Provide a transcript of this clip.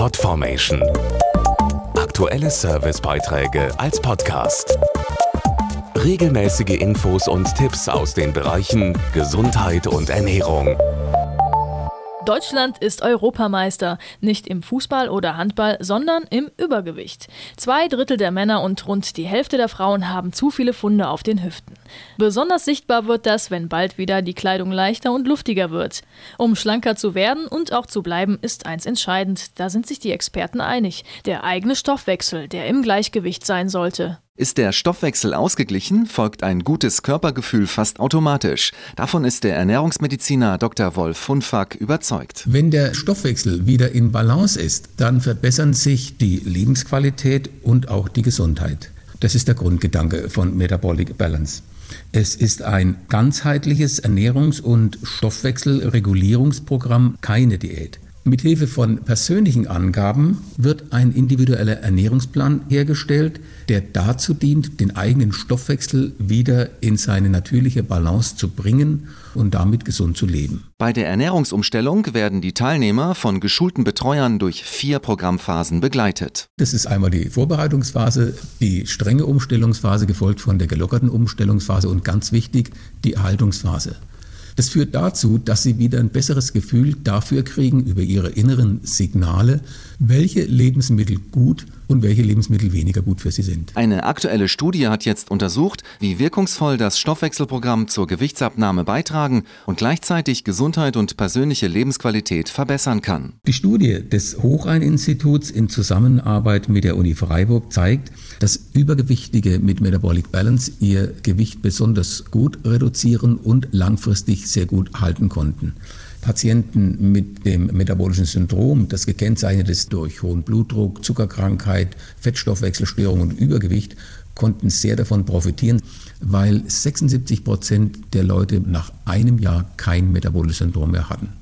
Podformation. Aktuelle Servicebeiträge als Podcast. Regelmäßige Infos und Tipps aus den Bereichen Gesundheit und Ernährung. Deutschland ist Europameister, nicht im Fußball oder Handball, sondern im Übergewicht. Zwei Drittel der Männer und rund die Hälfte der Frauen haben zu viele Funde auf den Hüften. Besonders sichtbar wird das, wenn bald wieder die Kleidung leichter und luftiger wird. Um schlanker zu werden und auch zu bleiben, ist eins entscheidend. Da sind sich die Experten einig. Der eigene Stoffwechsel, der im Gleichgewicht sein sollte. Ist der Stoffwechsel ausgeglichen, folgt ein gutes Körpergefühl fast automatisch. Davon ist der Ernährungsmediziner Dr. Wolf Hunfak überzeugt. Wenn der Stoffwechsel wieder in Balance ist, dann verbessern sich die Lebensqualität und auch die Gesundheit. Das ist der Grundgedanke von Metabolic Balance. Es ist ein ganzheitliches Ernährungs- und Stoffwechselregulierungsprogramm, keine Diät. Mithilfe von persönlichen Angaben wird ein individueller Ernährungsplan hergestellt, der dazu dient, den eigenen Stoffwechsel wieder in seine natürliche Balance zu bringen und damit gesund zu leben. Bei der Ernährungsumstellung werden die Teilnehmer von geschulten Betreuern durch vier Programmphasen begleitet. Das ist einmal die Vorbereitungsphase, die strenge Umstellungsphase, gefolgt von der gelockerten Umstellungsphase und ganz wichtig, die Erhaltungsphase. Das führt dazu, dass sie wieder ein besseres Gefühl dafür kriegen, über ihre inneren Signale, welche Lebensmittel gut welche Lebensmittel weniger gut für sie sind. Eine aktuelle Studie hat jetzt untersucht, wie wirkungsvoll das Stoffwechselprogramm zur Gewichtsabnahme beitragen und gleichzeitig Gesundheit und persönliche Lebensqualität verbessern kann. Die Studie des Hochrhein-Instituts in Zusammenarbeit mit der Uni Freiburg zeigt, dass Übergewichtige mit Metabolic Balance ihr Gewicht besonders gut reduzieren und langfristig sehr gut halten konnten. Patienten mit dem metabolischen Syndrom, das gekennzeichnet ist durch hohen Blutdruck, Zuckerkrankheit, Fettstoffwechselstörungen und Übergewicht, konnten sehr davon profitieren, weil 76 Prozent der Leute nach einem Jahr kein metabolisches Syndrom mehr hatten.